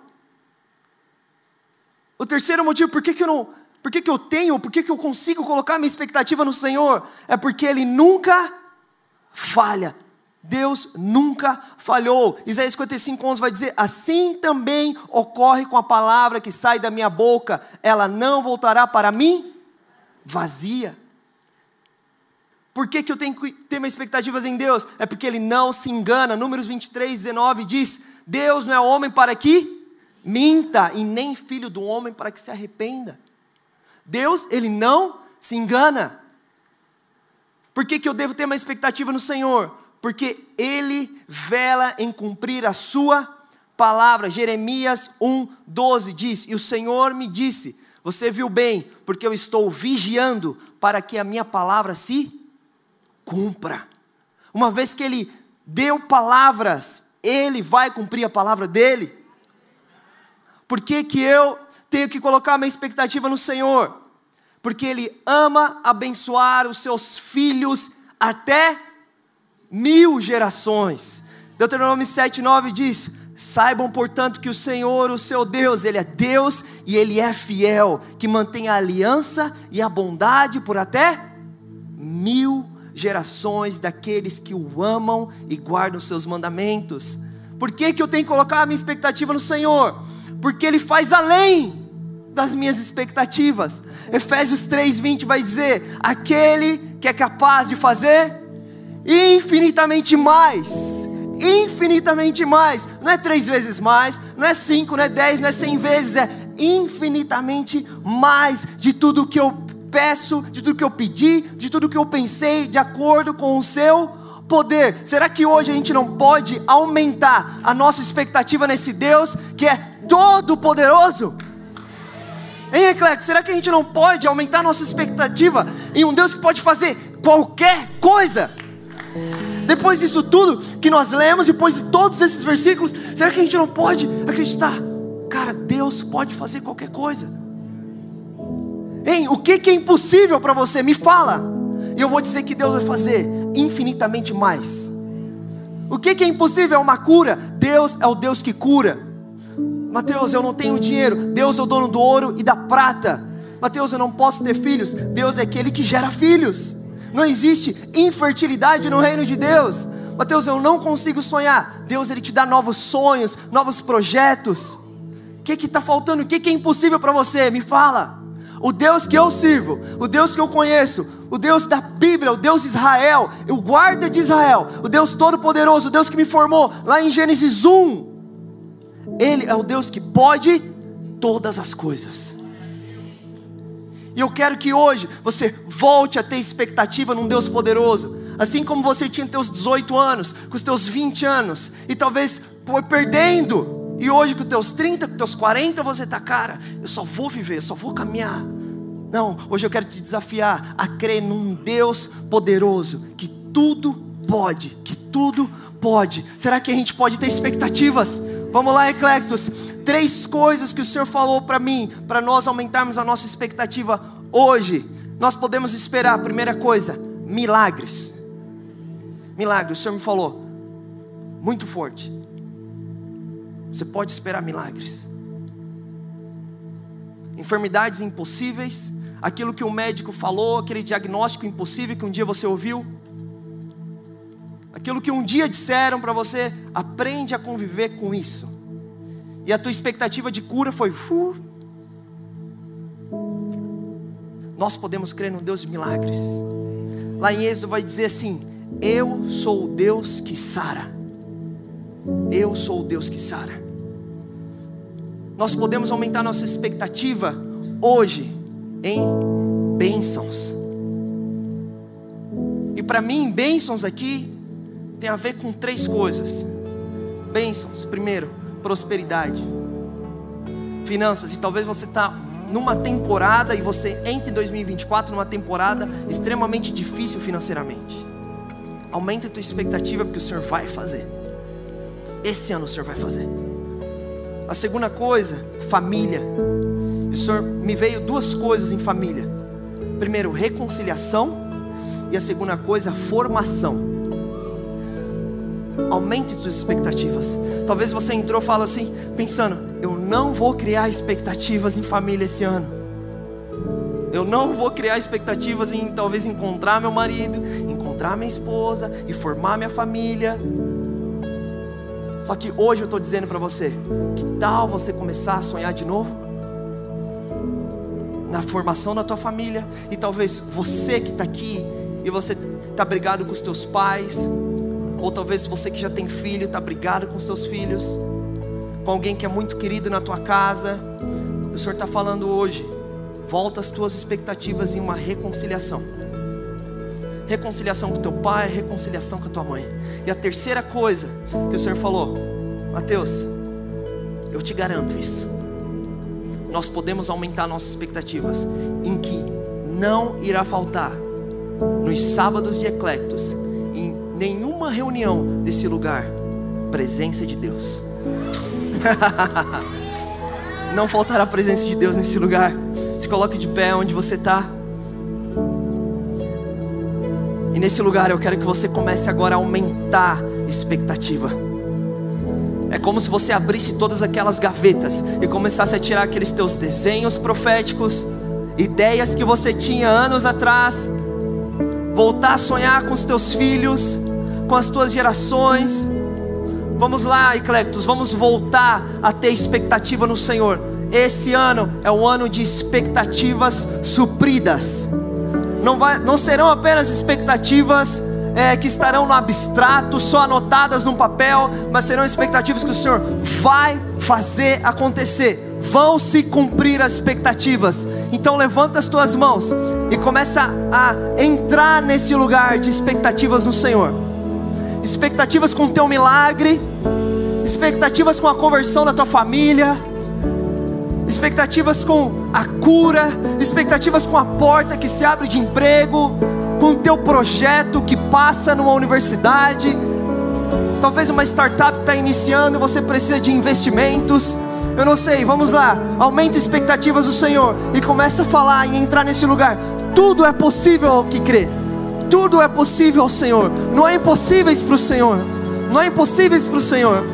O terceiro motivo, por que, que eu não, por que, que eu tenho, por que, que eu consigo colocar minha expectativa no Senhor? É porque Ele nunca falha. Deus nunca falhou. Isaías 55, 11 vai dizer: Assim também ocorre com a palavra que sai da minha boca, ela não voltará para mim vazia. Por que, que eu tenho que ter minhas expectativas em Deus? É porque Ele não se engana. Números 23, 19 diz: Deus não é homem para que minta, e nem filho do homem para que se arrependa. Deus, Ele não se engana. Por que, que eu devo ter uma expectativa no Senhor? Porque Ele vela em cumprir a Sua palavra. Jeremias 1, 12 diz: E o Senhor me disse: Você viu bem, porque eu estou vigiando para que a minha palavra se cumpra. Uma vez que ele deu palavras, ele vai cumprir a palavra dele. Por que, que eu tenho que colocar minha expectativa no Senhor? Porque ele ama abençoar os seus filhos até mil gerações. Deuteronômio 7,9 diz: Saibam, portanto, que o Senhor, o seu Deus, Ele é Deus e Ele é fiel, que mantém a aliança e a bondade por até mil gerações daqueles que o amam e guardam seus mandamentos. Por que, que eu tenho que colocar a minha expectativa no Senhor? Porque Ele faz além das minhas expectativas. Efésios 3,20 vai dizer: aquele que é capaz de fazer infinitamente mais. Infinitamente mais, não é três vezes mais, não é cinco, não é dez, não é cem vezes, é infinitamente mais de tudo que eu peço, de tudo que eu pedi, de tudo que eu pensei, de acordo com o seu poder. Será que hoje a gente não pode aumentar a nossa expectativa nesse Deus que é todo poderoso? Hein, Eclético? Será que a gente não pode aumentar a nossa expectativa em um Deus que pode fazer qualquer coisa? Depois disso tudo que nós lemos, depois de todos esses versículos, será que a gente não pode acreditar? Cara, Deus pode fazer qualquer coisa. Hein, o que, que é impossível para você? Me fala. E eu vou dizer que Deus vai fazer infinitamente mais. O que, que é impossível? É uma cura. Deus é o Deus que cura. Mateus, eu não tenho dinheiro. Deus é o dono do ouro e da prata. Mateus, eu não posso ter filhos. Deus é aquele que gera filhos. Não existe infertilidade no reino de Deus. Mateus, eu não consigo sonhar. Deus ele te dá novos sonhos, novos projetos. O que está faltando? O que, que é impossível para você? Me fala. O Deus que eu sirvo, o Deus que eu conheço, o Deus da Bíblia, o Deus de Israel, o guarda de Israel, o Deus todo-poderoso, o Deus que me formou lá em Gênesis 1. Ele é o Deus que pode todas as coisas. E eu quero que hoje você volte a ter expectativa num Deus poderoso. Assim como você tinha teus 18 anos, com os teus 20 anos, e talvez foi perdendo e hoje com teus 30, com teus 40, você está, cara, eu só vou viver, eu só vou caminhar. Não, hoje eu quero te desafiar a crer num Deus poderoso, que tudo pode, que tudo pode. Será que a gente pode ter expectativas? Vamos lá, Eclectos. Três coisas que o Senhor falou para mim, para nós aumentarmos a nossa expectativa hoje. Nós podemos esperar, primeira coisa, milagres. Milagres, o Senhor me falou, muito forte. Você pode esperar milagres. Enfermidades impossíveis, aquilo que o médico falou, aquele diagnóstico impossível que um dia você ouviu, aquilo que um dia disseram para você, aprende a conviver com isso. E a tua expectativa de cura foi. Uh, nós podemos crer no Deus de milagres. Lá em Êxodo vai dizer assim: Eu sou o Deus que sara. Eu sou o Deus que sara. Nós podemos aumentar nossa expectativa hoje em bênçãos. E para mim, bênçãos aqui tem a ver com três coisas. Bênçãos, primeiro, prosperidade, finanças, e talvez você está numa temporada e você entre 2024 numa temporada extremamente difícil financeiramente. Aumente a tua expectativa porque o Senhor vai fazer. Esse ano o Senhor vai fazer. A segunda coisa, família. O Senhor me veio duas coisas em família. Primeiro, reconciliação e a segunda coisa, formação. Aumente suas expectativas. Talvez você entrou e fala assim, pensando, eu não vou criar expectativas em família esse ano. Eu não vou criar expectativas em talvez encontrar meu marido, encontrar minha esposa e formar minha família. Só que hoje eu estou dizendo para você: que tal você começar a sonhar de novo? Na formação da tua família, e talvez você que está aqui e você está brigado com os teus pais, ou talvez você que já tem filho está brigado com os teus filhos, com alguém que é muito querido na tua casa. O Senhor está falando hoje Volta as tuas expectativas em uma reconciliação. Reconciliação com teu pai, reconciliação com a tua mãe. E a terceira coisa que o Senhor falou, Mateus, eu te garanto isso. Nós podemos aumentar nossas expectativas em que não irá faltar nos sábados de eclectos, nenhuma reunião desse lugar, presença de Deus. [LAUGHS] não faltará a presença de Deus nesse lugar. Se coloque de pé onde você está. E nesse lugar eu quero que você comece agora a aumentar expectativa. É como se você abrisse todas aquelas gavetas e começasse a tirar aqueles teus desenhos proféticos, ideias que você tinha anos atrás, voltar a sonhar com os teus filhos, com as tuas gerações. Vamos lá, Eclectos, vamos voltar a ter expectativa no Senhor. Esse ano é um ano de expectativas supridas. Não, vai, não serão apenas expectativas é, que estarão no abstrato, só anotadas num papel, mas serão expectativas que o Senhor vai fazer acontecer. Vão se cumprir as expectativas. Então levanta as tuas mãos e começa a entrar nesse lugar de expectativas no Senhor. Expectativas com o teu milagre, expectativas com a conversão da tua família expectativas com a cura, expectativas com a porta que se abre de emprego, com o teu projeto que passa numa universidade, talvez uma startup que está iniciando, você precisa de investimentos. Eu não sei, vamos lá, aumenta expectativas do Senhor e começa a falar e entrar nesse lugar. Tudo é possível ao que crê. Tudo é possível ao Senhor. Não é impossíveis para o Senhor. Não é impossíveis para o Senhor.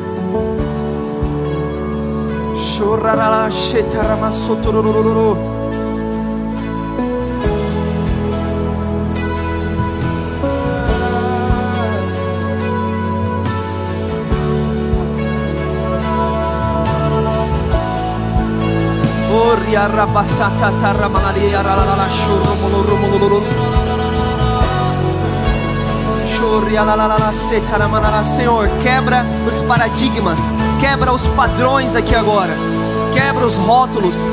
Oria rabasata taramanaria ralala moloro. Senhor, quebra os paradigmas, quebra os padrões aqui agora, quebra os rótulos,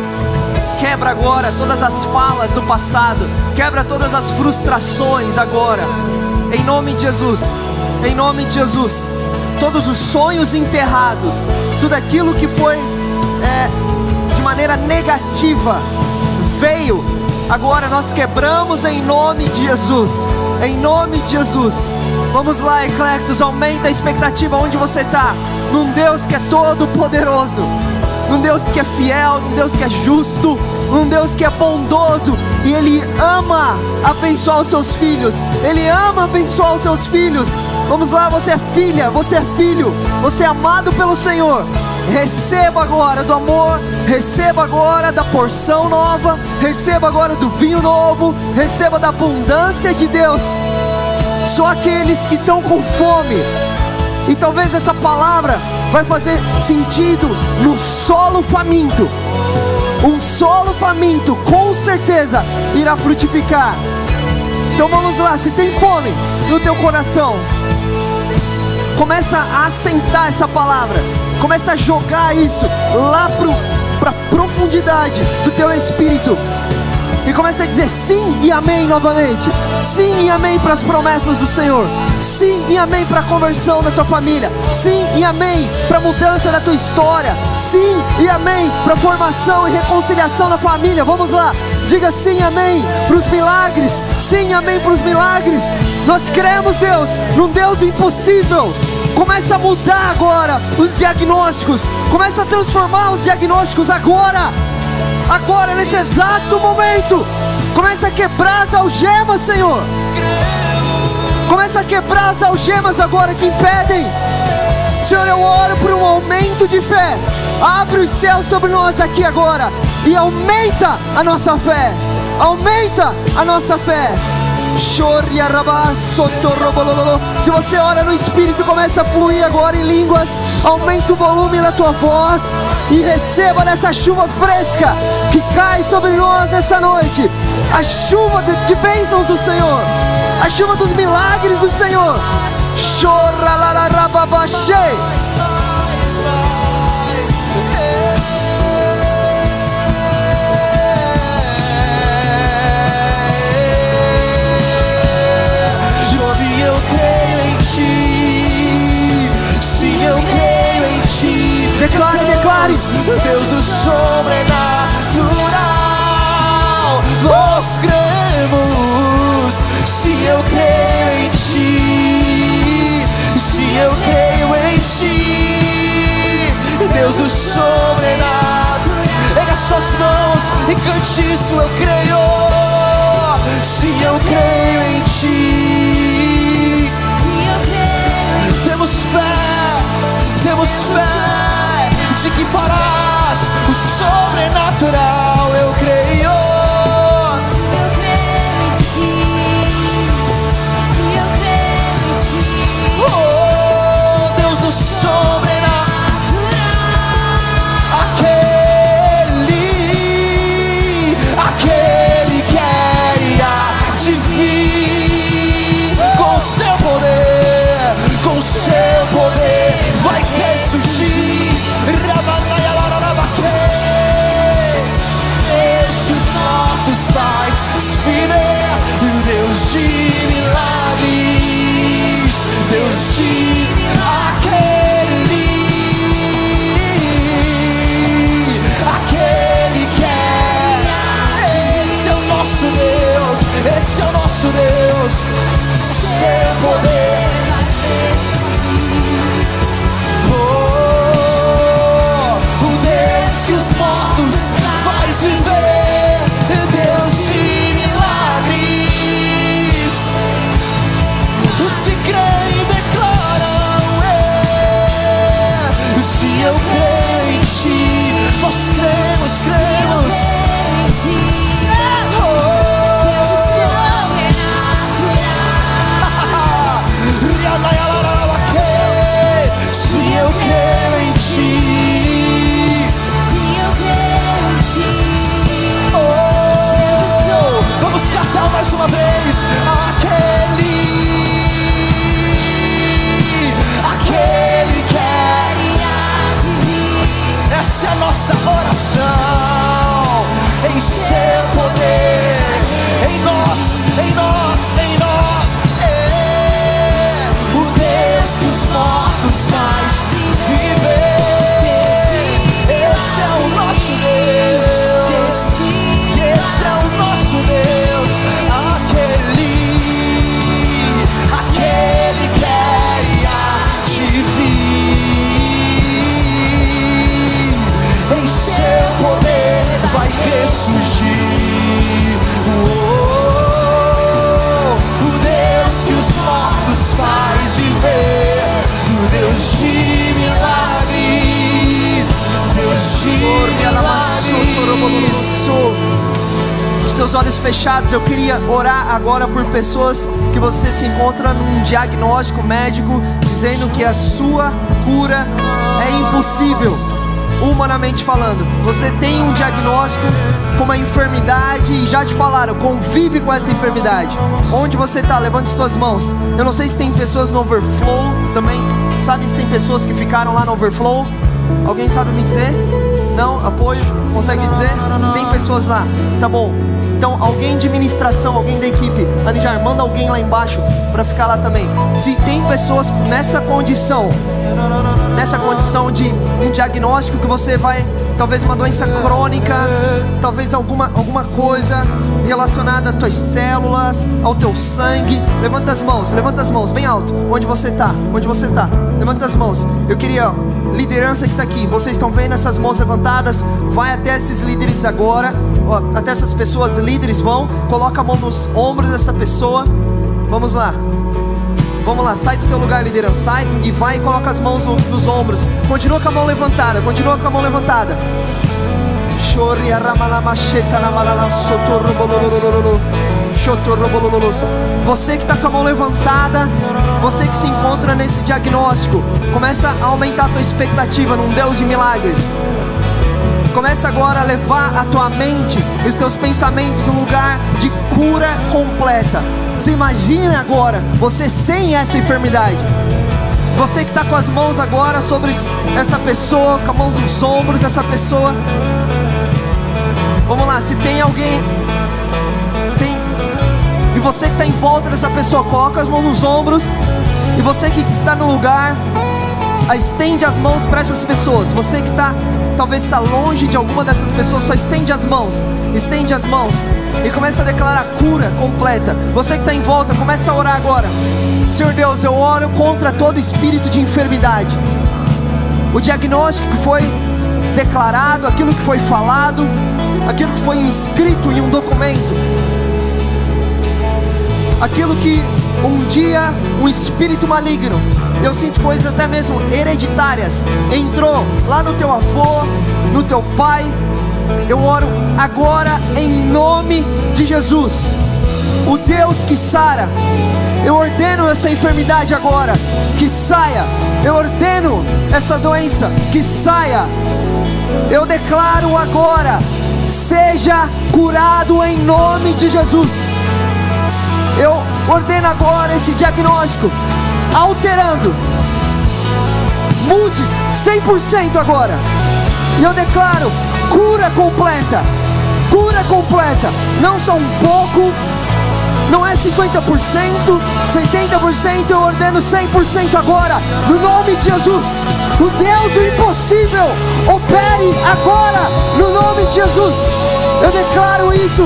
quebra agora todas as falas do passado, quebra todas as frustrações agora, em nome de Jesus, em nome de Jesus, todos os sonhos enterrados, tudo aquilo que foi é, de maneira negativa veio Agora nós quebramos em nome de Jesus. Em nome de Jesus. Vamos lá, Eclectos, aumenta a expectativa onde você está. Num Deus que é todo poderoso. Num Deus que é fiel, num Deus que é justo, num Deus que é bondoso e Ele ama abençoar os seus filhos. Ele ama abençoar os seus filhos. Vamos lá, você é filha, você é filho, você é amado pelo Senhor. Receba agora do amor, receba agora da porção nova, receba agora do vinho novo, receba da abundância de Deus. Só aqueles que estão com fome, e talvez essa palavra vai fazer sentido no solo faminto. Um solo faminto, com certeza, irá frutificar. Então vamos lá, se tem fome no teu coração, começa a assentar essa palavra, começa a jogar isso lá para a profundidade do teu espírito e começa a dizer sim e amém novamente. Sim e amém para as promessas do Senhor. Sim e amém para a conversão da tua família. Sim e amém para a mudança da tua história. Sim e amém para a formação e reconciliação da família. Vamos lá. Diga sim e amém para os milagres. Sim e amém para os milagres. Nós cremos, Deus, num Deus impossível. Começa a mudar agora os diagnósticos. Começa a transformar os diagnósticos agora agora, nesse exato momento. Começa a quebrar as algemas, Senhor. Começa a quebrar as algemas agora que impedem. Senhor, eu oro por um aumento de fé. Abre os céus sobre nós aqui agora e aumenta a nossa fé. Aumenta a nossa fé. Se você ora no Espírito, começa a fluir agora em línguas. Aumenta o volume da tua voz e receba dessa chuva fresca que cai sobre nós nessa noite. A chuva de, de bênçãos do Senhor, a chuva dos milagres do Senhor. Chora Declare, declare. Deus do sobrenatural. Nós cremos. Se eu creio em Ti, se eu creio em Ti, Deus do sobrenatural. Erga suas mãos e cante isso. Eu creio. Se eu creio em Ti, temos fé, temos fé de que farás o sobrenatural. Os teus olhos fechados, eu queria orar agora por pessoas que você se encontra num diagnóstico médico dizendo que a sua cura é impossível. humanamente falando. Você tem um diagnóstico com uma enfermidade e já te falaram, convive com essa enfermidade. Onde você está? Levante suas mãos. Eu não sei se tem pessoas no overflow também. Sabe se tem pessoas que ficaram lá no overflow? Alguém sabe me dizer? Não? Apoio? Consegue dizer? Tem pessoas lá. Tá bom. Então, alguém de ministração, alguém da equipe, Anijar, manda alguém lá embaixo para ficar lá também. Se tem pessoas nessa condição, nessa condição de um diagnóstico que você vai, talvez uma doença crônica, talvez alguma, alguma coisa relacionada às tuas células, ao teu sangue. Levanta as mãos, levanta as mãos bem alto. Onde você está? Onde você está? Levanta as mãos. Eu queria liderança que está aqui, vocês estão vendo essas mãos levantadas? Vai até esses líderes agora, ó, até essas pessoas líderes vão, coloca a mão nos ombros dessa pessoa. Vamos lá. Vamos lá, sai do teu lugar, liderança, sai e vai e coloca as mãos no- nos ombros. Continua com a mão levantada, continua com a mão levantada. Chori arramalamaxeta namalala sotorrobolololololo. Chotorrobolololos. Você que está com a mão levantada, você que se encontra nesse diagnóstico, começa a aumentar a tua expectativa num Deus de milagres. Começa agora a levar a tua mente e os teus pensamentos num lugar de cura completa. Você imagina agora você sem essa enfermidade. Você que está com as mãos agora sobre essa pessoa, com a mão nos ombros dessa pessoa. Vamos lá, se tem alguém. Tem. E você que está em volta dessa pessoa, coloca as mãos nos ombros. E você que está no lugar, estende as mãos para essas pessoas. Você que está, talvez está longe de alguma dessas pessoas, só estende as mãos. Estende as mãos e começa a declarar cura completa. Você que está em volta, começa a orar agora. Senhor Deus, eu oro contra todo espírito de enfermidade. O diagnóstico que foi declarado, aquilo que foi falado, aquilo que foi inscrito em um documento, aquilo que um dia um espírito maligno, eu sinto coisas até mesmo hereditárias, entrou lá no teu avô, no teu pai. Eu oro agora em nome de Jesus, o Deus que sara. Eu ordeno essa enfermidade agora, que saia. Eu ordeno essa doença, que saia. Eu declaro agora: seja curado em nome de Jesus. Eu ordeno agora esse diagnóstico, alterando. Mude 100% agora. E eu declaro cura completa. Cura completa. Não só um pouco, não é 50%, 70%, eu ordeno 100% agora, no nome de Jesus. O Deus do impossível, opere agora, no nome de Jesus. Eu declaro isso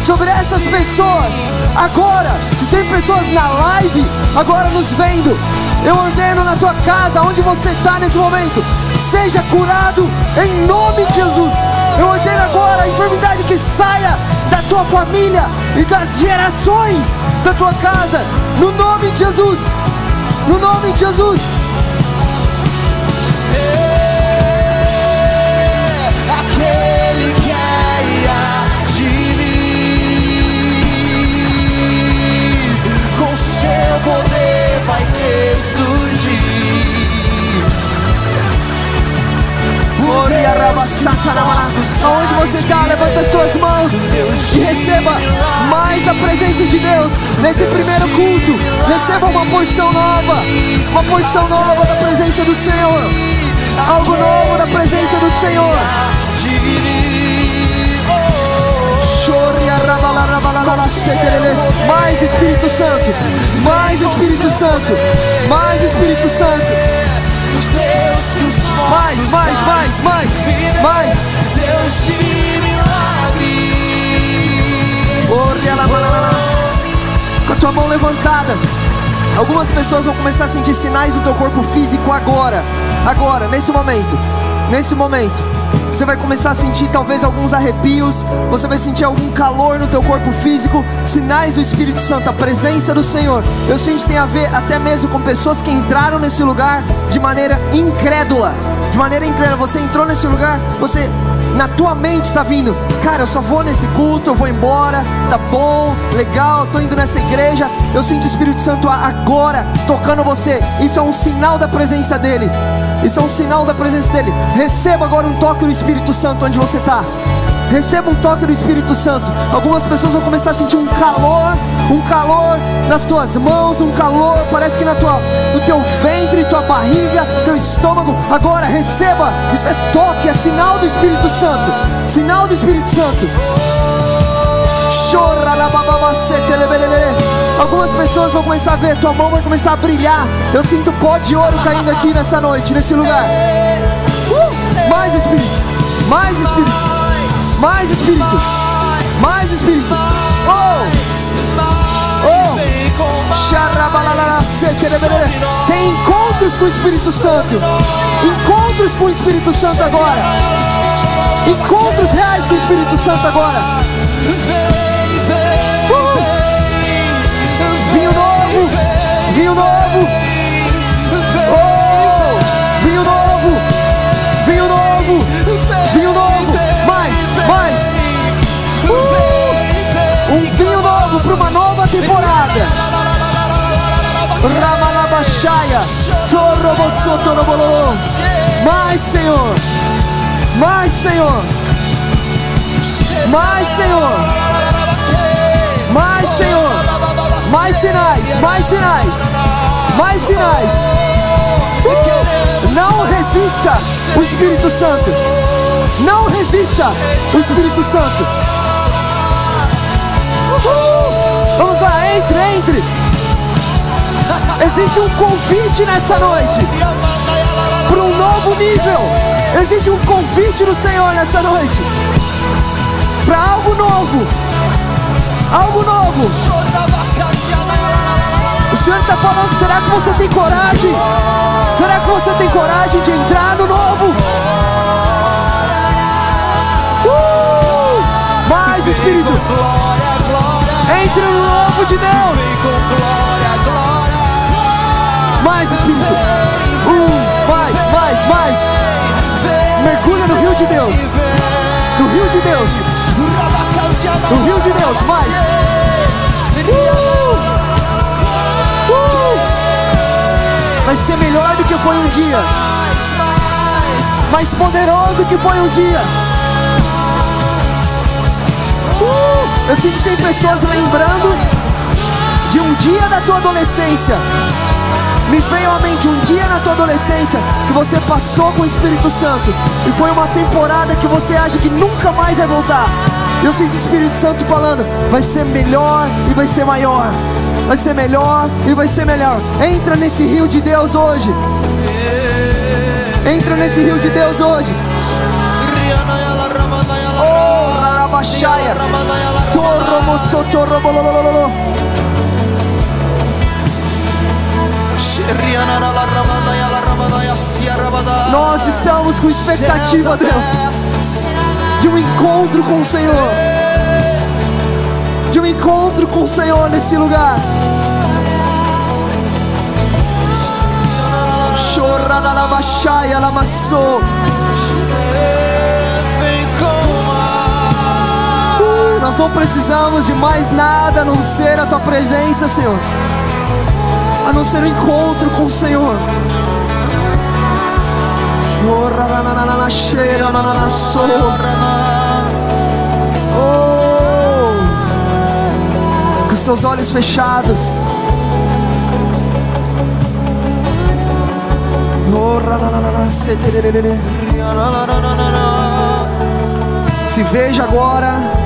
sobre essas pessoas agora. Se tem pessoas na live agora nos vendo, eu ordeno na tua casa, onde você está nesse momento, seja curado em nome de Jesus. Eu ordeno agora a enfermidade que saia da tua família e das gerações da tua casa, no nome de Jesus. No nome de Jesus. É aquele que é de mim, com seu poder vai ressurgir. Aonde você está, levanta as tuas mãos e receba mais da presença de Deus nesse primeiro culto. Receba uma porção nova, uma porção nova da presença do Senhor, algo novo da presença do Senhor. Mais Espírito Santo, mais Espírito Santo, mais Espírito Santo. Deus que os Mais, mais, mais, mais, mais. Deus de milagres. Com a tua mão levantada. Algumas pessoas vão começar a sentir sinais no teu corpo físico agora. Agora, nesse momento. Nesse momento. Você vai começar a sentir talvez alguns arrepios, você vai sentir algum calor no teu corpo físico, sinais do Espírito Santo, a presença do Senhor. Eu sinto que tem a ver até mesmo com pessoas que entraram nesse lugar de maneira incrédula. De maneira incrédula, você entrou nesse lugar, você na tua mente está vindo, cara, eu só vou nesse culto, eu vou embora, tá bom, legal, tô indo nessa igreja. Eu sinto o Espírito Santo agora tocando você. Isso é um sinal da presença dele. Isso é um sinal da presença dele. Receba agora um toque do Espírito Santo onde você está. Receba um toque do Espírito Santo. Algumas pessoas vão começar a sentir um calor, um calor nas tuas mãos, um calor, parece que na tua, no teu ventre, tua barriga, teu estômago. Agora receba. Isso é toque, é sinal do Espírito Santo. Sinal do Espírito Santo. Chora. Algumas pessoas vão começar a ver, tua mão vai começar a brilhar. Eu sinto pó de ouro caindo aqui nessa noite, nesse lugar. Uh! Mais Espírito, mais Espírito, mais Espírito, mais Espírito. Oh! Oh! Tem encontros com o Espírito Santo. Encontros com o Espírito Santo agora. Encontros reais com o Espírito Santo agora. Temporada. Ramalabashaya, Torobosotorobolô. Mais, Senhor. Mais, Senhor. Mais, Senhor. Mais, Senhor. Mais sinais, mais sinais. Mais sinais. Uh! Não resista o Espírito Santo. Não resista o Espírito Santo. Vamos lá, entre, entre. Existe um convite nessa noite para um novo nível. Existe um convite do Senhor nessa noite para algo novo. Algo novo. O Senhor está falando, será que você tem coragem? Será que você tem coragem de entrar no novo? Uh! Mais Espírito. Entre no novo de Deus. Com glória, glória. Mais Espírito, uh, mais, mais, mais. Mergulha no rio de Deus. No rio de Deus. No rio de Deus, mais. Uh! Uh! Vai ser melhor do que foi um dia. Mais poderoso que foi um dia. Eu sinto que tem pessoas lembrando de um dia da tua adolescência. Me veio à mente um dia na tua adolescência que você passou com o Espírito Santo e foi uma temporada que você acha que nunca mais vai voltar. Eu sinto o Espírito Santo falando: vai ser melhor e vai ser maior. Vai ser melhor e vai ser melhor. Entra nesse rio de Deus hoje. Entra nesse rio de Deus hoje. Oh, Larabashaya. Toromosotorobololololo. Nós estamos com expectativa, Deus, de um encontro com o Senhor. De um encontro com o Senhor nesse lugar. Choradalabashaya lamassou. Vem Nós não precisamos de mais nada a não ser a tua presença, Senhor. A não ser o encontro com o Senhor. Oh, com os teus olhos fechados. Se veja agora